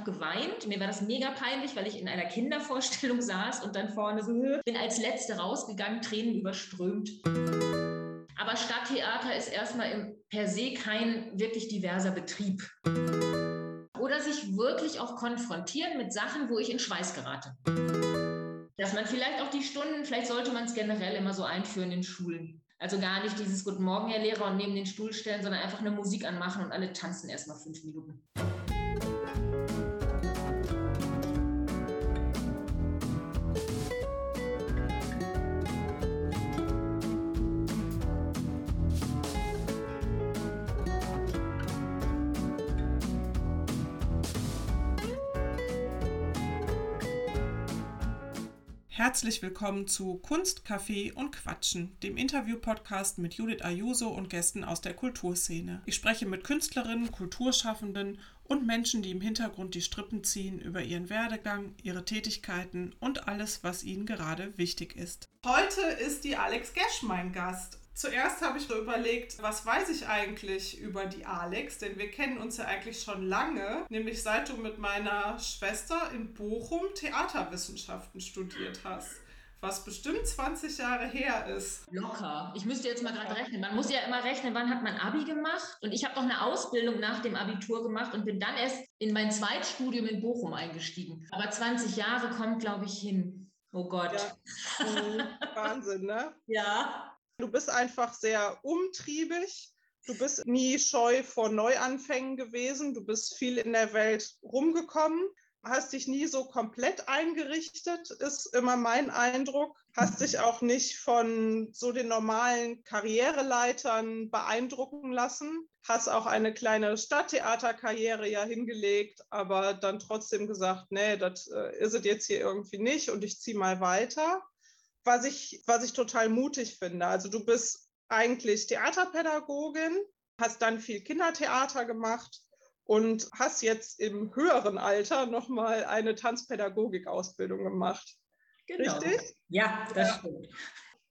habe geweint. Mir war das mega peinlich, weil ich in einer Kindervorstellung saß und dann vorne so, bin als Letzte rausgegangen, Tränen überströmt. Aber Stadttheater ist erstmal per se kein wirklich diverser Betrieb. Oder sich wirklich auch konfrontieren mit Sachen, wo ich in Schweiß gerate. Dass man vielleicht auch die Stunden, vielleicht sollte man es generell immer so einführen in Schulen. Also gar nicht dieses Guten Morgen, Herr Lehrer, und neben den Stuhl stellen, sondern einfach eine Musik anmachen und alle tanzen erstmal fünf Minuten. Herzlich willkommen zu Kunst, Kaffee und Quatschen, dem Interview-Podcast mit Judith Ayuso und Gästen aus der Kulturszene. Ich spreche mit Künstlerinnen, Kulturschaffenden und Menschen, die im Hintergrund die Strippen ziehen über ihren Werdegang, ihre Tätigkeiten und alles, was ihnen gerade wichtig ist. Heute ist die Alex Gesch mein Gast. Zuerst habe ich so überlegt, was weiß ich eigentlich über die Alex, denn wir kennen uns ja eigentlich schon lange, nämlich seit du mit meiner Schwester in Bochum Theaterwissenschaften studiert hast was bestimmt 20 Jahre her ist. Locker. Ich müsste jetzt mal gerade rechnen. Man muss ja immer rechnen, wann hat man Abi gemacht? Und ich habe noch eine Ausbildung nach dem Abitur gemacht und bin dann erst in mein Zweitstudium in Bochum eingestiegen. Aber 20 Jahre kommt, glaube ich, hin. Oh Gott. Ja. Mhm. Wahnsinn, ne? Ja. Du bist einfach sehr umtriebig. Du bist nie scheu vor Neuanfängen gewesen. Du bist viel in der Welt rumgekommen. Hast dich nie so komplett eingerichtet, ist immer mein Eindruck. Hast dich auch nicht von so den normalen Karriereleitern beeindrucken lassen. Hast auch eine kleine Stadttheaterkarriere ja hingelegt, aber dann trotzdem gesagt, nee, das äh, ist es jetzt hier irgendwie nicht und ich ziehe mal weiter was ich, was ich total mutig finde. Also du bist eigentlich Theaterpädagogin, hast dann viel Kindertheater gemacht und hast jetzt im höheren Alter nochmal eine Tanzpädagogik-Ausbildung gemacht. Genau. Richtig? Ja, das ja. stimmt.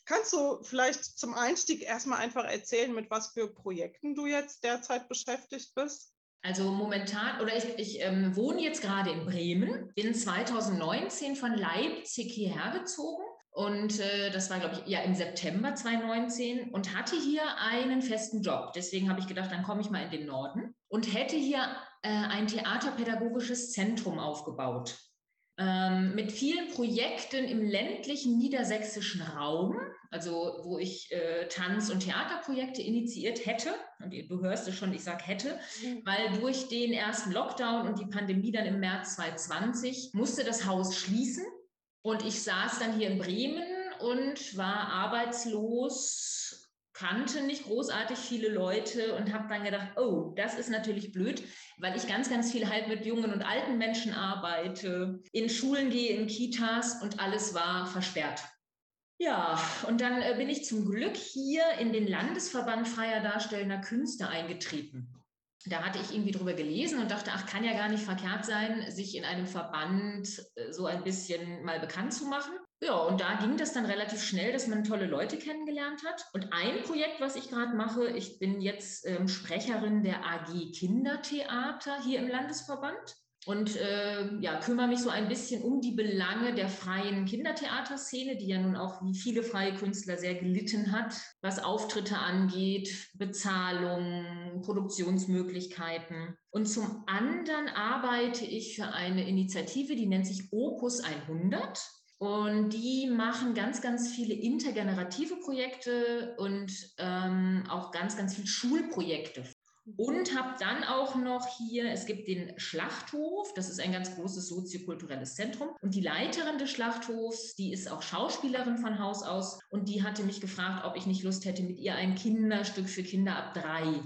Kannst du vielleicht zum Einstieg erstmal einfach erzählen, mit was für Projekten du jetzt derzeit beschäftigt bist? Also momentan, oder ich, ich ähm, wohne jetzt gerade in Bremen, bin 2019 von Leipzig hierher gezogen und äh, das war, glaube ich, ja im September 2019 und hatte hier einen festen Job. Deswegen habe ich gedacht, dann komme ich mal in den Norden und hätte hier äh, ein theaterpädagogisches Zentrum aufgebaut. Ähm, mit vielen Projekten im ländlichen niedersächsischen Raum, also wo ich äh, Tanz- und Theaterprojekte initiiert hätte. Und du hörst es schon, ich sage hätte, mhm. weil durch den ersten Lockdown und die Pandemie dann im März 2020 musste das Haus schließen. Und ich saß dann hier in Bremen und war arbeitslos, kannte nicht großartig viele Leute und habe dann gedacht, oh, das ist natürlich blöd, weil ich ganz, ganz viel halt mit jungen und alten Menschen arbeite, in Schulen gehe, in Kitas und alles war versperrt. Ja, und dann äh, bin ich zum Glück hier in den Landesverband freier Darstellender Künste eingetreten da hatte ich irgendwie drüber gelesen und dachte, ach, kann ja gar nicht verkehrt sein, sich in einem Verband äh, so ein bisschen mal bekannt zu machen. Ja, und da ging das dann relativ schnell, dass man tolle Leute kennengelernt hat. Und ein Projekt, was ich gerade mache, ich bin jetzt ähm, Sprecherin der AG Kindertheater hier im Landesverband und äh, ja, kümmere mich so ein bisschen um die Belange der freien Kindertheaterszene, die ja nun auch wie viele freie Künstler sehr gelitten hat, was Auftritte angeht, Bezahlung, Produktionsmöglichkeiten. Und zum anderen arbeite ich für eine Initiative, die nennt sich Opus 100. Und die machen ganz, ganz viele intergenerative Projekte und ähm, auch ganz, ganz viele Schulprojekte und habe dann auch noch hier, es gibt den Schlachthof, das ist ein ganz großes soziokulturelles Zentrum. Und die Leiterin des Schlachthofs, die ist auch Schauspielerin von Haus aus. Und die hatte mich gefragt, ob ich nicht Lust hätte, mit ihr ein Kinderstück für Kinder ab drei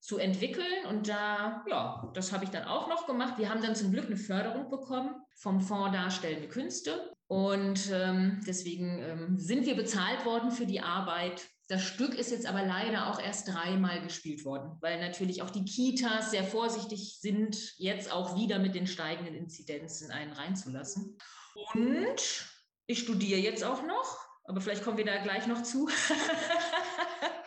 zu entwickeln. Und da, ja, das habe ich dann auch noch gemacht. Wir haben dann zum Glück eine Förderung bekommen vom Fonds Darstellende Künste. Und ähm, deswegen ähm, sind wir bezahlt worden für die Arbeit. Das Stück ist jetzt aber leider auch erst dreimal gespielt worden, weil natürlich auch die Kitas sehr vorsichtig sind, jetzt auch wieder mit den steigenden Inzidenzen einen reinzulassen. Und ich studiere jetzt auch noch, aber vielleicht kommen wir da gleich noch zu.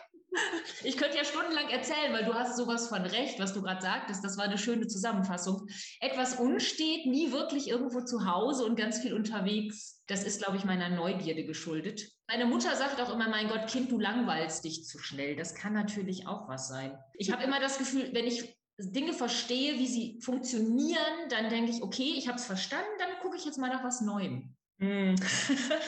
Ich könnte ja stundenlang erzählen, weil du hast sowas von recht, was du gerade sagtest. Das war eine schöne Zusammenfassung. Etwas unstet, nie wirklich irgendwo zu Hause und ganz viel unterwegs. Das ist, glaube ich, meiner Neugierde geschuldet. Meine Mutter sagt auch immer, mein Gott, Kind, du langweilst dich zu schnell. Das kann natürlich auch was sein. Ich habe immer das Gefühl, wenn ich Dinge verstehe, wie sie funktionieren, dann denke ich, okay, ich habe es verstanden, dann gucke ich jetzt mal nach was Neuem. Mm.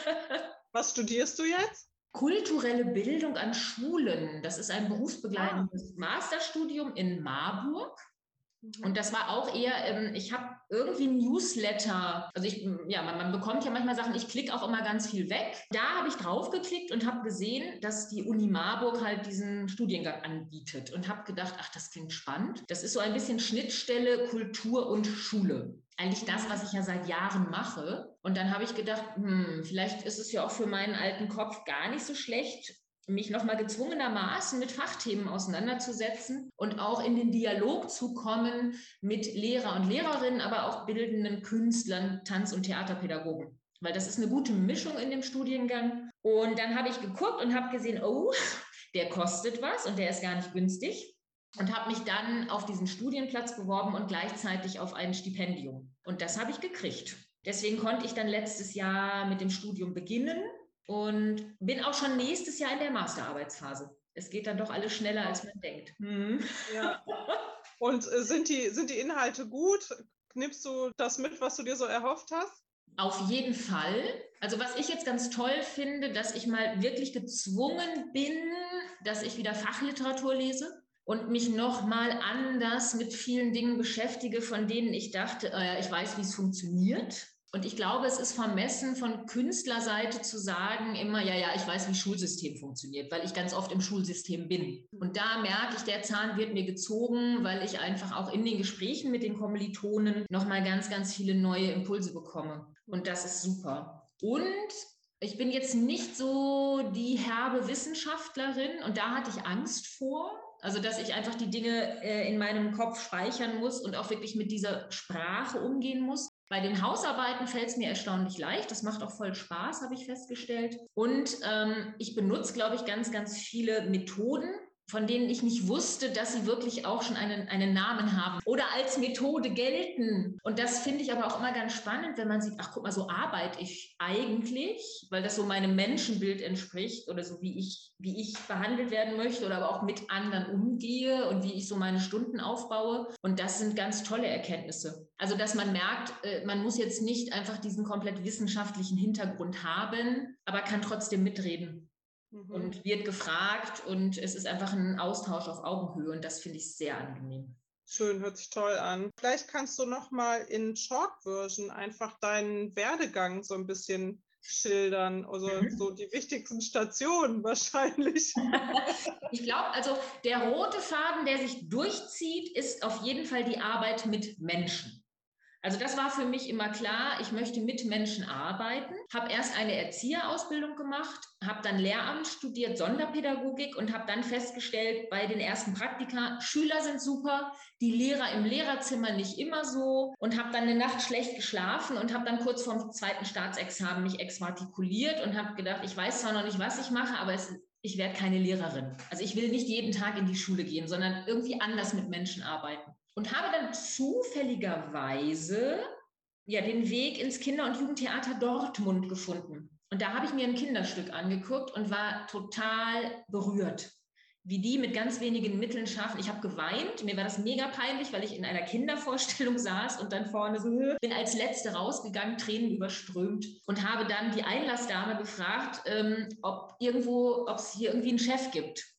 was studierst du jetzt? Kulturelle Bildung an Schulen. Das ist ein berufsbegleitendes ah. Masterstudium in Marburg. Und mhm. das war auch eher, ähm, ich habe irgendwie Newsletter, also ich, ja, man, man, bekommt ja manchmal Sachen, ich klicke auch immer ganz viel weg. Da habe ich drauf geklickt und habe gesehen, dass die Uni Marburg halt diesen Studiengang anbietet und habe gedacht, ach, das klingt spannend. Das ist so ein bisschen Schnittstelle Kultur und Schule. Eigentlich das, was ich ja seit Jahren mache. Und dann habe ich gedacht, hm, vielleicht ist es ja auch für meinen alten Kopf gar nicht so schlecht, mich nochmal gezwungenermaßen mit Fachthemen auseinanderzusetzen und auch in den Dialog zu kommen mit Lehrer und Lehrerinnen, aber auch bildenden Künstlern, Tanz- und Theaterpädagogen. Weil das ist eine gute Mischung in dem Studiengang. Und dann habe ich geguckt und habe gesehen, oh, der kostet was und der ist gar nicht günstig. Und habe mich dann auf diesen Studienplatz beworben und gleichzeitig auf ein Stipendium. Und das habe ich gekriegt. Deswegen konnte ich dann letztes Jahr mit dem Studium beginnen und bin auch schon nächstes Jahr in der Masterarbeitsphase. Es geht dann doch alles schneller, als man denkt. Hm. Ja. Und äh, sind, die, sind die Inhalte gut? Nimmst du das mit, was du dir so erhofft hast? Auf jeden Fall. Also was ich jetzt ganz toll finde, dass ich mal wirklich gezwungen bin, dass ich wieder Fachliteratur lese und mich noch mal anders mit vielen Dingen beschäftige, von denen ich dachte, äh, ich weiß, wie es funktioniert. Und ich glaube, es ist vermessen von Künstlerseite zu sagen immer, ja, ja, ich weiß, wie Schulsystem funktioniert, weil ich ganz oft im Schulsystem bin. Und da merke ich, der Zahn wird mir gezogen, weil ich einfach auch in den Gesprächen mit den Kommilitonen nochmal ganz, ganz viele neue Impulse bekomme. Und das ist super. Und ich bin jetzt nicht so die herbe Wissenschaftlerin und da hatte ich Angst vor. Also, dass ich einfach die Dinge äh, in meinem Kopf speichern muss und auch wirklich mit dieser Sprache umgehen muss. Bei den Hausarbeiten fällt es mir erstaunlich leicht. Das macht auch voll Spaß, habe ich festgestellt. Und ähm, ich benutze, glaube ich, ganz, ganz viele Methoden, von denen ich nicht wusste, dass sie wirklich auch schon einen, einen Namen haben oder als Methode gelten. Und das finde ich aber auch immer ganz spannend, wenn man sieht, ach guck mal, so arbeite ich eigentlich, weil das so meinem Menschenbild entspricht oder so wie ich, wie ich behandelt werden möchte oder aber auch mit anderen umgehe und wie ich so meine Stunden aufbaue. Und das sind ganz tolle Erkenntnisse. Also, dass man merkt, äh, man muss jetzt nicht einfach diesen komplett wissenschaftlichen Hintergrund haben, aber kann trotzdem mitreden mhm. und wird gefragt und es ist einfach ein Austausch auf Augenhöhe und das finde ich sehr angenehm. Schön, hört sich toll an. Vielleicht kannst du noch mal in Short-Version einfach deinen Werdegang so ein bisschen schildern, also mhm. so die wichtigsten Stationen wahrscheinlich. ich glaube, also der rote Faden, der sich durchzieht, ist auf jeden Fall die Arbeit mit Menschen. Also das war für mich immer klar, ich möchte mit Menschen arbeiten, habe erst eine Erzieherausbildung gemacht, habe dann Lehramt studiert, Sonderpädagogik und habe dann festgestellt bei den ersten Praktika, Schüler sind super, die Lehrer im Lehrerzimmer nicht immer so und habe dann eine Nacht schlecht geschlafen und habe dann kurz vorm zweiten Staatsexamen mich exmatrikuliert und habe gedacht, ich weiß zwar noch nicht, was ich mache, aber es, ich werde keine Lehrerin. Also ich will nicht jeden Tag in die Schule gehen, sondern irgendwie anders mit Menschen arbeiten und habe dann zufälligerweise ja den Weg ins Kinder- und Jugendtheater Dortmund gefunden. Und da habe ich mir ein Kinderstück angeguckt und war total berührt, wie die mit ganz wenigen Mitteln schaffen. Ich habe geweint, mir war das mega peinlich, weil ich in einer Kindervorstellung saß und dann vorne so bin als Letzte rausgegangen, Tränen überströmt und habe dann die Einlassdame gefragt, ähm, ob irgendwo, ob es hier irgendwie einen Chef gibt.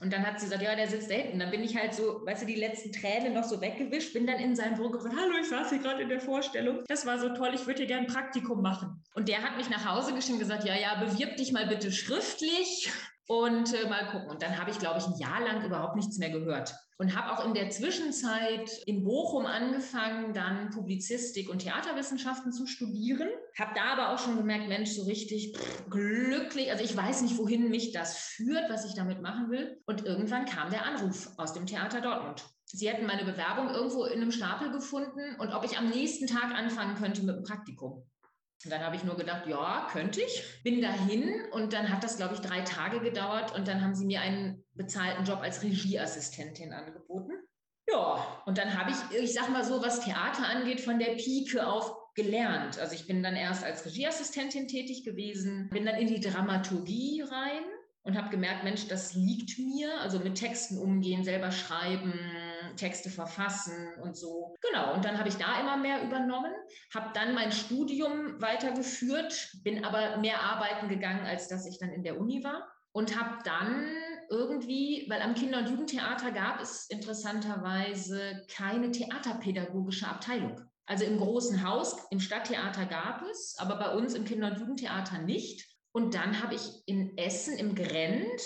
Und dann hat sie gesagt, ja, der sitzt da hinten. Dann bin ich halt so, weißt du, die letzten Tränen noch so weggewischt, bin dann in sein Büro gesagt, hallo, ich saß hier gerade in der Vorstellung. Das war so toll, ich würde hier gerne ein Praktikum machen. Und der hat mich nach Hause geschickt und gesagt, ja, ja, bewirb dich mal bitte schriftlich und äh, mal gucken. Und dann habe ich, glaube ich, ein Jahr lang überhaupt nichts mehr gehört. Und habe auch in der Zwischenzeit in Bochum angefangen, dann Publizistik und Theaterwissenschaften zu studieren. Habe da aber auch schon gemerkt, Mensch, so richtig pff, glücklich. Also ich weiß nicht, wohin mich das führt, was ich damit machen will. Und irgendwann kam der Anruf aus dem Theater Dortmund. Sie hätten meine Bewerbung irgendwo in einem Stapel gefunden und ob ich am nächsten Tag anfangen könnte mit dem Praktikum. Und dann habe ich nur gedacht, ja, könnte ich. Bin dahin und dann hat das, glaube ich, drei Tage gedauert und dann haben sie mir einen bezahlten Job als Regieassistentin angeboten. Ja, und dann habe ich, ich sag mal so, was Theater angeht, von der Pike auf gelernt. Also ich bin dann erst als Regieassistentin tätig gewesen, bin dann in die Dramaturgie rein und habe gemerkt, Mensch, das liegt mir. Also mit Texten umgehen, selber schreiben, Texte verfassen und so. Genau, und dann habe ich da immer mehr übernommen, habe dann mein Studium weitergeführt, bin aber mehr arbeiten gegangen, als dass ich dann in der Uni war und habe dann irgendwie, weil am Kinder- und Jugendtheater gab es interessanterweise keine theaterpädagogische Abteilung. Also im großen Haus, im Stadttheater gab es, aber bei uns im Kinder- und Jugendtheater nicht. Und dann habe ich in Essen im Grend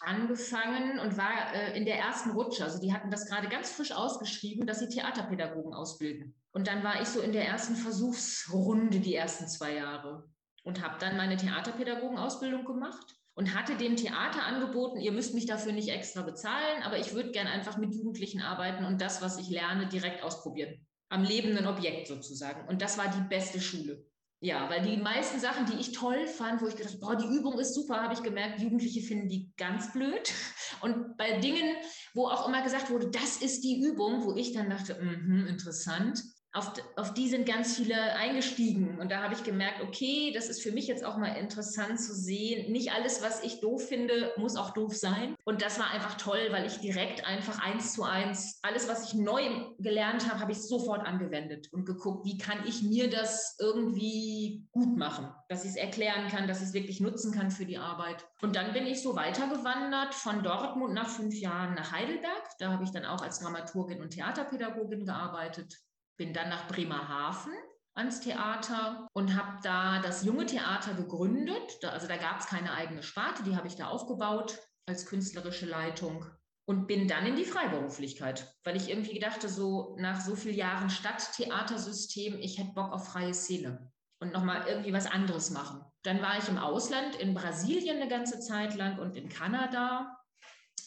angefangen und war äh, in der ersten Rutsche. Also die hatten das gerade ganz frisch ausgeschrieben, dass sie Theaterpädagogen ausbilden. Und dann war ich so in der ersten Versuchsrunde die ersten zwei Jahre und habe dann meine Theaterpädagogenausbildung gemacht und hatte dem Theater angeboten, ihr müsst mich dafür nicht extra bezahlen, aber ich würde gern einfach mit Jugendlichen arbeiten und das, was ich lerne, direkt ausprobieren. Am lebenden Objekt sozusagen. Und das war die beste Schule. Ja, weil die meisten Sachen, die ich toll fand, wo ich gedacht habe, die Übung ist super, habe ich gemerkt, Jugendliche finden die ganz blöd. Und bei Dingen, wo auch immer gesagt wurde, das ist die Übung, wo ich dann dachte, mh, interessant, auf, auf die sind ganz viele eingestiegen. Und da habe ich gemerkt, okay, das ist für mich jetzt auch mal interessant zu sehen. Nicht alles, was ich doof finde, muss auch doof sein. Und das war einfach toll, weil ich direkt einfach eins zu eins, alles, was ich neu gelernt habe, habe ich sofort angewendet und geguckt, wie kann ich mir das irgendwie gut machen, dass ich es erklären kann, dass ich es wirklich nutzen kann für die Arbeit. Und dann bin ich so weitergewandert von Dortmund nach fünf Jahren nach Heidelberg. Da habe ich dann auch als Dramaturgin und Theaterpädagogin gearbeitet bin dann nach Bremerhaven ans Theater und habe da das junge Theater gegründet. Also da gab es keine eigene Sparte, die habe ich da aufgebaut als künstlerische Leitung und bin dann in die Freiberuflichkeit, weil ich irgendwie gedachte, so nach so vielen Jahren Stadttheatersystem, ich hätte Bock auf freie Szene und nochmal irgendwie was anderes machen. Dann war ich im Ausland, in Brasilien eine ganze Zeit lang und in Kanada,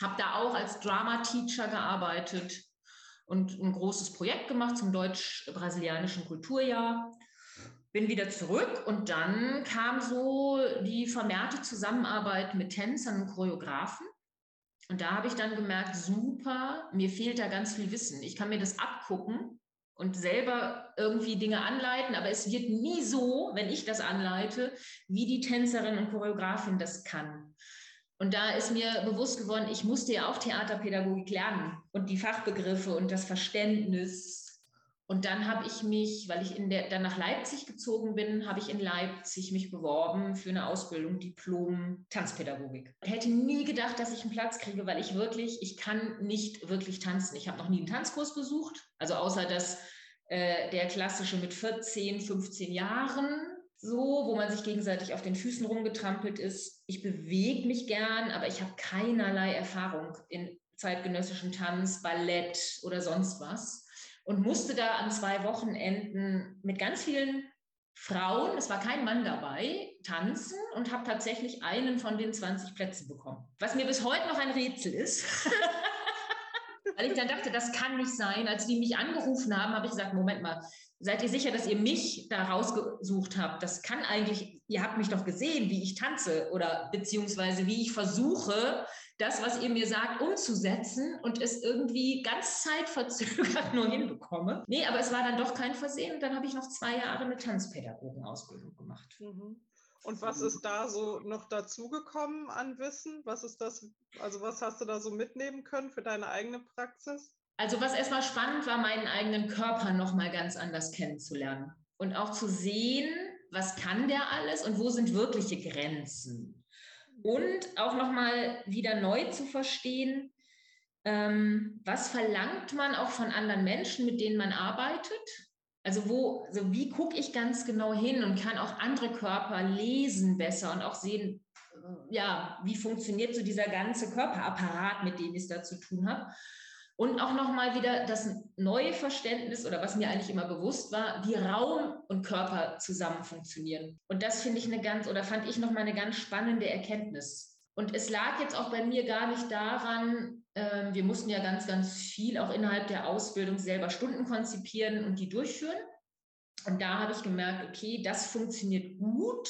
habe da auch als Drama-Teacher gearbeitet und ein großes Projekt gemacht zum deutsch-brasilianischen Kulturjahr. Bin wieder zurück und dann kam so die vermehrte Zusammenarbeit mit Tänzern und Choreografen. Und da habe ich dann gemerkt, super, mir fehlt da ganz viel Wissen. Ich kann mir das abgucken und selber irgendwie Dinge anleiten, aber es wird nie so, wenn ich das anleite, wie die Tänzerin und Choreografin das kann. Und da ist mir bewusst geworden, ich musste ja auch Theaterpädagogik lernen und die Fachbegriffe und das Verständnis. Und dann habe ich mich, weil ich in der, dann nach Leipzig gezogen bin, habe ich in Leipzig mich beworben für eine Ausbildung Diplom Tanzpädagogik. Ich hätte nie gedacht, dass ich einen Platz kriege, weil ich wirklich, ich kann nicht wirklich tanzen. Ich habe noch nie einen Tanzkurs besucht, also außer dass äh, der klassische mit 14, 15 Jahren so, wo man sich gegenseitig auf den Füßen rumgetrampelt ist. Ich bewege mich gern, aber ich habe keinerlei Erfahrung in zeitgenössischem Tanz, Ballett oder sonst was. Und musste da an zwei Wochenenden mit ganz vielen Frauen, es war kein Mann dabei, tanzen und habe tatsächlich einen von den 20 Plätzen bekommen. Was mir bis heute noch ein Rätsel ist. Weil ich dann dachte, das kann nicht sein. Als die mich angerufen haben, habe ich gesagt, Moment mal, seid ihr sicher, dass ihr mich da rausgesucht habt? Das kann eigentlich, ihr habt mich doch gesehen, wie ich tanze oder beziehungsweise wie ich versuche, das, was ihr mir sagt, umzusetzen und es irgendwie ganz zeitverzögert nur hinbekomme. Nee, aber es war dann doch kein Versehen und dann habe ich noch zwei Jahre eine Tanzpädagogenausbildung gemacht. Mhm. Und was ist da so noch dazugekommen an Wissen? Was ist das, also was hast du da so mitnehmen können für deine eigene Praxis? Also was erstmal spannend war, meinen eigenen Körper nochmal ganz anders kennenzulernen und auch zu sehen, was kann der alles und wo sind wirkliche Grenzen. Und auch nochmal wieder neu zu verstehen, ähm, was verlangt man auch von anderen Menschen, mit denen man arbeitet. Also wo, also wie gucke ich ganz genau hin und kann auch andere Körper lesen besser und auch sehen, äh, ja, wie funktioniert so dieser ganze Körperapparat, mit dem ich es da zu tun habe. Und auch nochmal wieder das neue Verständnis oder was mir eigentlich immer bewusst war, wie Raum und Körper zusammen funktionieren. Und das finde ich eine ganz oder fand ich nochmal eine ganz spannende Erkenntnis. Und es lag jetzt auch bei mir gar nicht daran, äh, wir mussten ja ganz, ganz viel auch innerhalb der Ausbildung selber Stunden konzipieren und die durchführen. Und da habe ich gemerkt, okay, das funktioniert gut.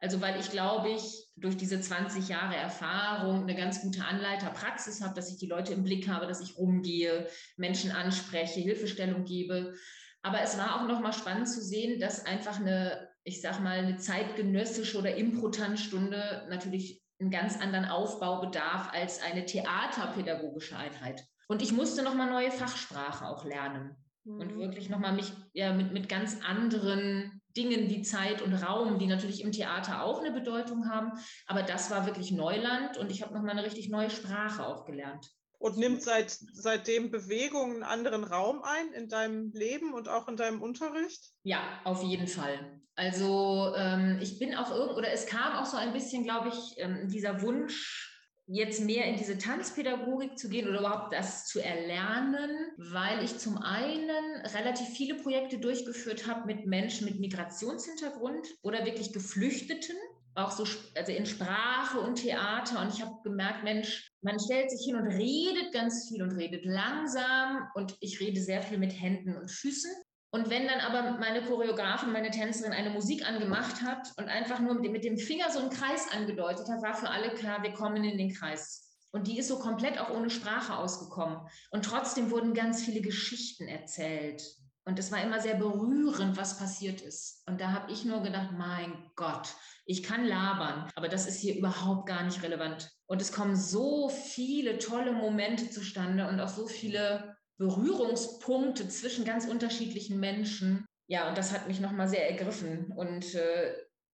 Also weil ich glaube ich durch diese 20 Jahre Erfahrung eine ganz gute Anleiterpraxis habe, dass ich die Leute im Blick habe, dass ich rumgehe, Menschen anspreche, Hilfestellung gebe. Aber es war auch nochmal spannend zu sehen, dass einfach eine, ich sag mal, eine zeitgenössische oder Impro-Tanzstunde natürlich einen ganz anderen Aufbau bedarf als eine theaterpädagogische Einheit. Und ich musste nochmal neue Fachsprache auch lernen mhm. und wirklich nochmal mich ja, mit, mit ganz anderen Dingen wie Zeit und Raum, die natürlich im Theater auch eine Bedeutung haben. Aber das war wirklich Neuland und ich habe nochmal eine richtig neue Sprache auch gelernt. Und nimmt seit, seitdem Bewegung einen anderen Raum ein in deinem Leben und auch in deinem Unterricht? Ja, auf jeden Fall. Also ähm, ich bin auch irgend oder es kam auch so ein bisschen, glaube ich, ähm, dieser Wunsch, jetzt mehr in diese Tanzpädagogik zu gehen oder überhaupt das zu erlernen, weil ich zum einen relativ viele Projekte durchgeführt habe mit Menschen mit Migrationshintergrund oder wirklich Geflüchteten, auch so also in Sprache und Theater. Und ich habe gemerkt, Mensch, man stellt sich hin und redet ganz viel und redet langsam und ich rede sehr viel mit Händen und Füßen. Und wenn dann aber meine Choreografin, meine Tänzerin eine Musik angemacht hat und einfach nur mit dem Finger so einen Kreis angedeutet hat, war für alle klar, wir kommen in den Kreis. Und die ist so komplett auch ohne Sprache ausgekommen. Und trotzdem wurden ganz viele Geschichten erzählt. Und es war immer sehr berührend, was passiert ist. Und da habe ich nur gedacht, mein Gott, ich kann labern, aber das ist hier überhaupt gar nicht relevant. Und es kommen so viele tolle Momente zustande und auch so viele Berührungspunkte zwischen ganz unterschiedlichen Menschen. Ja, und das hat mich nochmal sehr ergriffen. Und äh,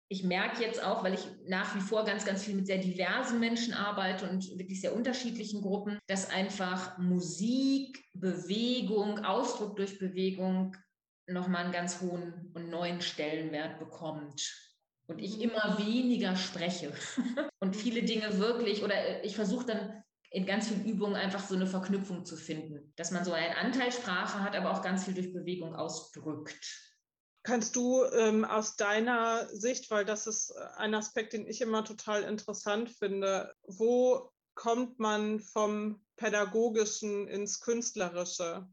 ich merke jetzt auch, weil ich nach wie vor ganz, ganz viel mit sehr diversen Menschen arbeite und wirklich sehr unterschiedlichen Gruppen, dass einfach Musik, Bewegung, Ausdruck durch Bewegung nochmal einen ganz hohen und neuen Stellenwert bekommt. Und ich immer weniger spreche und viele Dinge wirklich, oder ich versuche dann in ganz vielen Übungen einfach so eine Verknüpfung zu finden, dass man so einen Anteil Sprache hat, aber auch ganz viel durch Bewegung ausdrückt. Kannst du ähm, aus deiner Sicht, weil das ist ein Aspekt, den ich immer total interessant finde, wo kommt man vom Pädagogischen ins Künstlerische?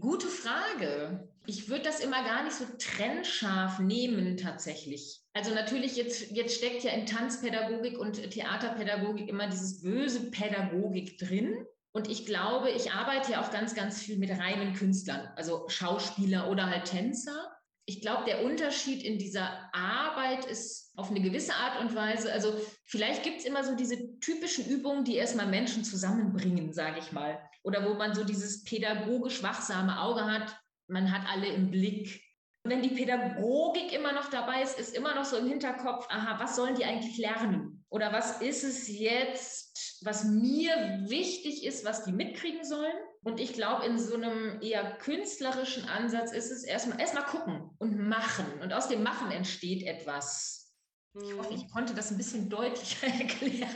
Gute Frage. Ich würde das immer gar nicht so trennscharf nehmen tatsächlich. Also natürlich, jetzt, jetzt steckt ja in Tanzpädagogik und Theaterpädagogik immer dieses böse Pädagogik drin. Und ich glaube, ich arbeite ja auch ganz, ganz viel mit reinen Künstlern, also Schauspieler oder halt Tänzer ich glaube, der Unterschied in dieser Arbeit ist auf eine gewisse Art und Weise, also vielleicht gibt es immer so diese typischen Übungen, die erstmal Menschen zusammenbringen, sage ich mal. Oder wo man so dieses pädagogisch wachsame Auge hat, man hat alle im Blick. Wenn die Pädagogik immer noch dabei ist, ist immer noch so im Hinterkopf, aha, was sollen die eigentlich lernen? Oder was ist es jetzt, was mir wichtig ist, was die mitkriegen sollen? Und ich glaube, in so einem eher künstlerischen Ansatz ist es erstmal erstmal gucken und machen. Und aus dem Machen entsteht etwas. Ich hoffe, ich mhm. konnte das ein bisschen deutlicher erklären.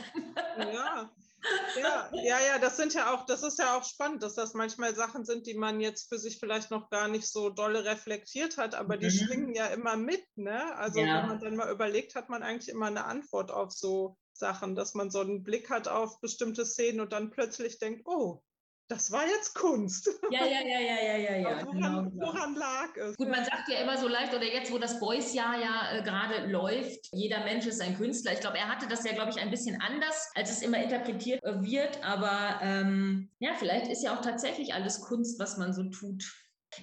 Ja. Ja, ja, ja, das sind ja auch, das ist ja auch spannend, dass das manchmal Sachen sind, die man jetzt für sich vielleicht noch gar nicht so dolle reflektiert hat, aber die mhm. schwingen ja immer mit, ne? Also ja. wenn man dann mal überlegt, hat man eigentlich immer eine Antwort auf so Sachen, dass man so einen Blick hat auf bestimmte Szenen und dann plötzlich denkt, oh, das war jetzt Kunst. Ja, ja, ja, ja, ja, ja. ja. Woran, genau, genau. woran, lag es? Gut, man sagt ja immer so leicht, oder jetzt, wo das Boys-Jahr ja äh, gerade läuft, jeder Mensch ist ein Künstler. Ich glaube, er hatte das ja, glaube ich, ein bisschen anders, als es immer interpretiert äh, wird. Aber ähm, ja, vielleicht ist ja auch tatsächlich alles Kunst, was man so tut.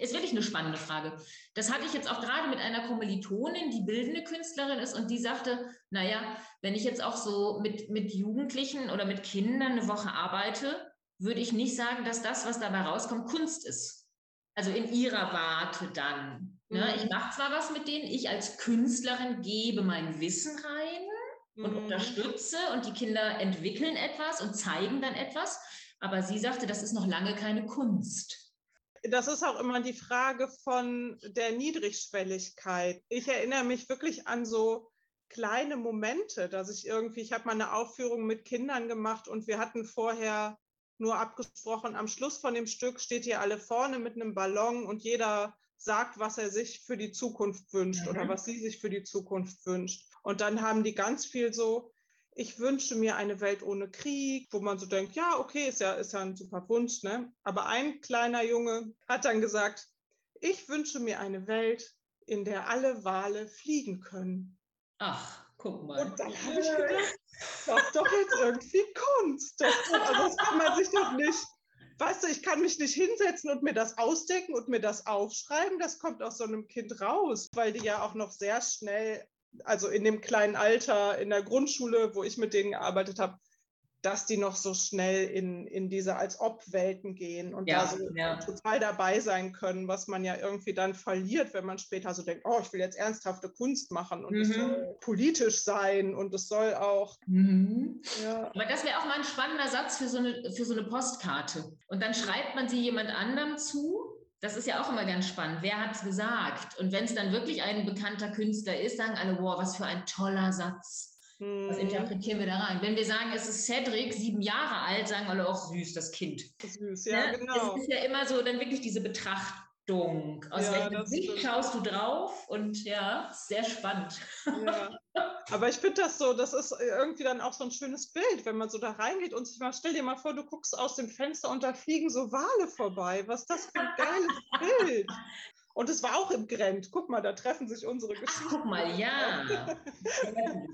Ist wirklich eine spannende Frage. Das hatte ich jetzt auch gerade mit einer Kommilitonin, die bildende Künstlerin ist und die sagte, naja, wenn ich jetzt auch so mit, mit Jugendlichen oder mit Kindern eine Woche arbeite, würde ich nicht sagen, dass das, was dabei rauskommt, Kunst ist. Also in ihrer Warte dann. Ne? Mhm. Ich mache zwar was mit denen, ich als Künstlerin gebe mein Wissen rein und mhm. unterstütze und die Kinder entwickeln etwas und zeigen dann etwas, aber sie sagte, das ist noch lange keine Kunst. Das ist auch immer die Frage von der Niedrigschwelligkeit. Ich erinnere mich wirklich an so kleine Momente, dass ich irgendwie, ich habe mal eine Aufführung mit Kindern gemacht und wir hatten vorher nur abgesprochen, am Schluss von dem Stück steht ihr alle vorne mit einem Ballon und jeder sagt, was er sich für die Zukunft wünscht mhm. oder was sie sich für die Zukunft wünscht. Und dann haben die ganz viel so, ich wünsche mir eine Welt ohne Krieg, wo man so denkt, ja, okay, ist ja, ist ja ein super Wunsch, ne? Aber ein kleiner Junge hat dann gesagt, ich wünsche mir eine Welt in der alle Wale fliegen können. Ach, guck mal. Und dann habe ich gedacht, das ist doch jetzt irgendwie Kunst. Das, also das kann man sich doch nicht weißt du, ich kann mich nicht hinsetzen und mir das ausdecken und mir das aufschreiben. Das kommt aus so einem Kind raus, weil die ja auch noch sehr schnell, also in dem kleinen Alter in der Grundschule, wo ich mit denen gearbeitet habe, dass die noch so schnell in, in diese als Ob-Welten gehen und ja, da so ja. total dabei sein können, was man ja irgendwie dann verliert, wenn man später so denkt, oh, ich will jetzt ernsthafte Kunst machen und es mhm. soll politisch sein und es soll auch. Mhm. Ja. Aber das wäre auch mal ein spannender Satz für so, eine, für so eine Postkarte. Und dann schreibt man sie jemand anderem zu das ist ja auch immer ganz spannend. Wer hat es gesagt? Und wenn es dann wirklich ein bekannter Künstler ist, sagen alle, wow, was für ein toller Satz. Was mhm. interpretieren wir da rein? Wenn wir sagen, es ist Cedric, sieben Jahre alt, sagen alle auch süß, das Kind. Süß, ja, ne? genau. Es ist ja immer so dann wirklich diese Betrachtung. Aus ja, welchem Sicht schaust du drauf? Und ja, sehr spannend. Ja. Aber ich finde das so, das ist irgendwie dann auch so ein schönes Bild, wenn man so da reingeht und sich mal, stell dir mal vor, du guckst aus dem Fenster und da fliegen so Wale vorbei. Was ist das für ein geiles Bild? Und es war auch im Grent. Guck mal, da treffen sich unsere Geschichten. Ach, guck mal, ja.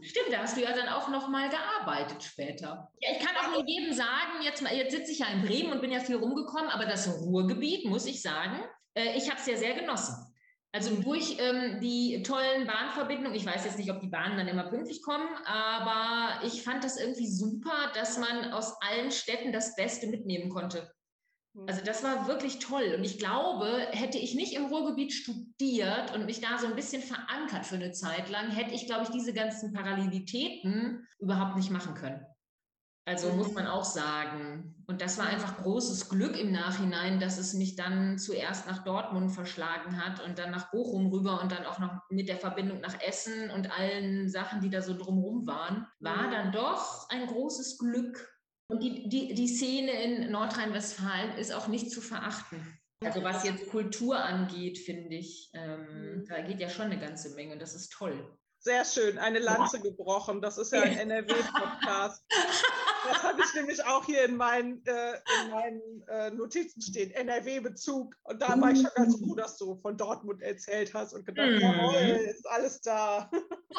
Stimmt, da hast du ja dann auch noch mal gearbeitet später. Ja, ich kann auch nur jedem sagen, jetzt, jetzt sitze ich ja in Bremen und bin ja viel rumgekommen, aber das Ruhrgebiet, muss ich sagen, äh, ich habe es ja sehr genossen. Also durch ähm, die tollen Bahnverbindungen, ich weiß jetzt nicht, ob die Bahnen dann immer pünktlich kommen, aber ich fand das irgendwie super, dass man aus allen Städten das Beste mitnehmen konnte. Also das war wirklich toll. Und ich glaube, hätte ich nicht im Ruhrgebiet studiert und mich da so ein bisschen verankert für eine Zeit lang, hätte ich, glaube ich, diese ganzen Parallelitäten überhaupt nicht machen können. Also muss man auch sagen. Und das war einfach großes Glück im Nachhinein, dass es mich dann zuerst nach Dortmund verschlagen hat und dann nach Bochum rüber und dann auch noch mit der Verbindung nach Essen und allen Sachen, die da so drumherum waren, war dann doch ein großes Glück, und die, die, die Szene in Nordrhein-Westfalen ist auch nicht zu verachten. Also was jetzt Kultur angeht, finde ich, ähm, mhm. da geht ja schon eine ganze Menge und das ist toll. Sehr schön, eine Lanze gebrochen. Das ist ja ein NRW-Podcast. Das habe ich nämlich auch hier in meinen, äh, in meinen äh, Notizen stehen, NRW-Bezug. Und da war ich schon ganz froh, dass du von Dortmund erzählt hast und gedacht, mhm. jawohl, ist alles da.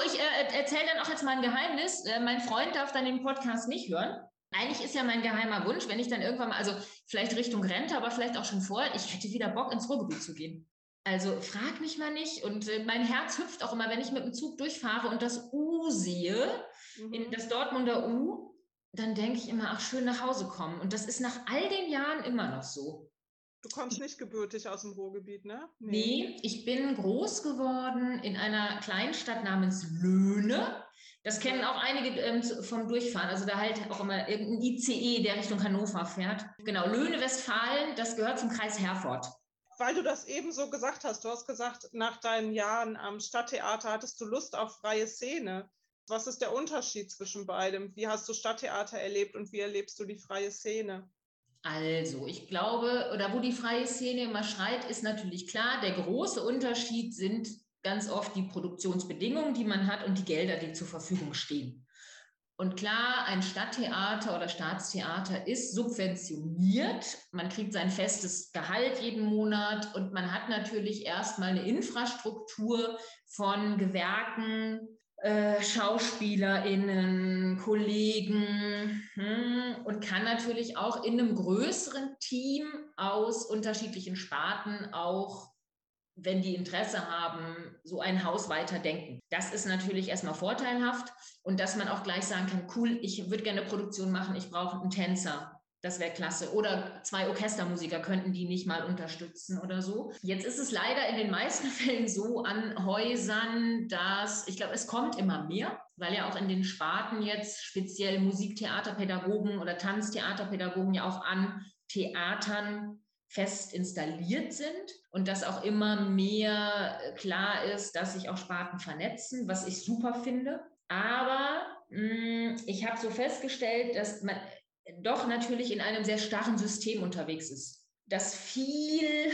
Ich äh, erzähle dann auch jetzt mal ein Geheimnis. Äh, mein Freund darf dann den Podcast nicht hören. Eigentlich ist ja mein geheimer Wunsch, wenn ich dann irgendwann mal, also vielleicht Richtung Rente, aber vielleicht auch schon vorher, ich hätte wieder Bock ins Ruhrgebiet zu gehen. Also frag mich mal nicht. Und äh, mein Herz hüpft auch immer, wenn ich mit dem Zug durchfahre und das U sehe, mhm. in das Dortmunder U, dann denke ich immer, ach, schön nach Hause kommen. Und das ist nach all den Jahren immer noch so. Du kommst nicht gebürtig aus dem Ruhrgebiet, ne? Nee, nee ich bin groß geworden in einer Kleinstadt namens Löhne. Das kennen auch einige ähm, vom Durchfahren. Also da halt auch immer irgendein ICE, der Richtung Hannover fährt. Genau, Löhne, Westfalen, das gehört zum Kreis Herford. Weil du das eben so gesagt hast. Du hast gesagt, nach deinen Jahren am Stadttheater hattest du Lust auf freie Szene. Was ist der Unterschied zwischen beidem? Wie hast du Stadttheater erlebt und wie erlebst du die freie Szene? Also, ich glaube, oder wo die freie Szene immer schreit, ist natürlich klar, der große Unterschied sind ganz oft die Produktionsbedingungen, die man hat und die Gelder, die zur Verfügung stehen. Und klar, ein Stadttheater oder Staatstheater ist subventioniert. Man kriegt sein festes Gehalt jeden Monat und man hat natürlich erstmal eine Infrastruktur von Gewerken, äh, SchauspielerInnen, Kollegen hm, und kann natürlich auch in einem größeren Team aus unterschiedlichen Sparten auch wenn die Interesse haben, so ein Haus weiterdenken. Das ist natürlich erstmal vorteilhaft und dass man auch gleich sagen kann, cool, ich würde gerne eine Produktion machen, ich brauche einen Tänzer. Das wäre klasse. Oder zwei Orchestermusiker könnten die nicht mal unterstützen oder so. Jetzt ist es leider in den meisten Fällen so an Häusern, dass ich glaube, es kommt immer mehr, weil ja auch in den Sparten jetzt speziell Musiktheaterpädagogen oder Tanztheaterpädagogen ja auch an Theatern fest installiert sind und dass auch immer mehr äh, klar ist, dass sich auch Sparten vernetzen, was ich super finde. Aber mh, mm, ich habe so festgestellt, dass man doch natürlich in einem sehr starren System unterwegs ist, dass viel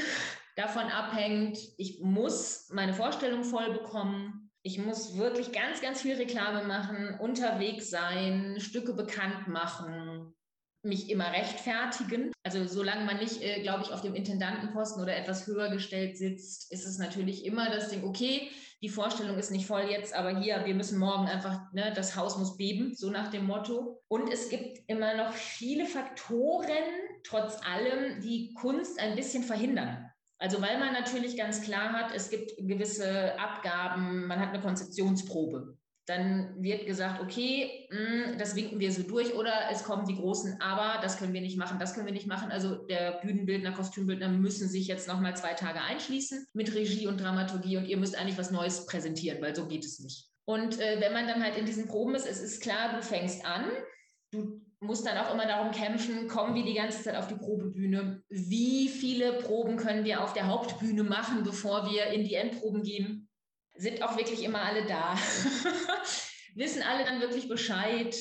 davon abhängt, ich muss meine Vorstellung voll bekommen, ich muss wirklich ganz, ganz viel Reklame machen, unterwegs sein, Stücke bekannt machen, mich immer rechtfertigen. Also solange man nicht, äh, glaube ich, auf dem Intendantenposten oder etwas höher gestellt sitzt, ist es natürlich immer das Ding, okay, die Vorstellung ist nicht voll jetzt, aber hier, wir müssen morgen einfach, ne, das Haus muss beben, so nach dem Motto. Und es gibt immer noch viele Faktoren, trotz allem, die Kunst ein bisschen verhindern. Also weil man natürlich ganz klar hat, es gibt gewisse Abgaben, man hat eine Konzeptionsprobe dann wird gesagt, okay, hm, das winken wir so durch oder es kommen die großen, aber das können wir nicht machen, das können wir nicht machen. Also der Bühnenbildner, Kostümbildner müssen sich jetzt nochmal zwei Tage einschließen mit Regie und Dramaturgie und ihr müsst eigentlich was Neues präsentieren, weil so geht es nicht. Und äh, wenn man dann halt in diesen Proben ist, es ist klar, du fängst an, du musst dann auch immer darum kämpfen, kommen wir die ganze Zeit auf die Probebühne? Wie viele Proben können wir auf der Hauptbühne machen, bevor wir in die Endproben gehen? Sind auch wirklich immer alle da, wissen alle dann wirklich Bescheid.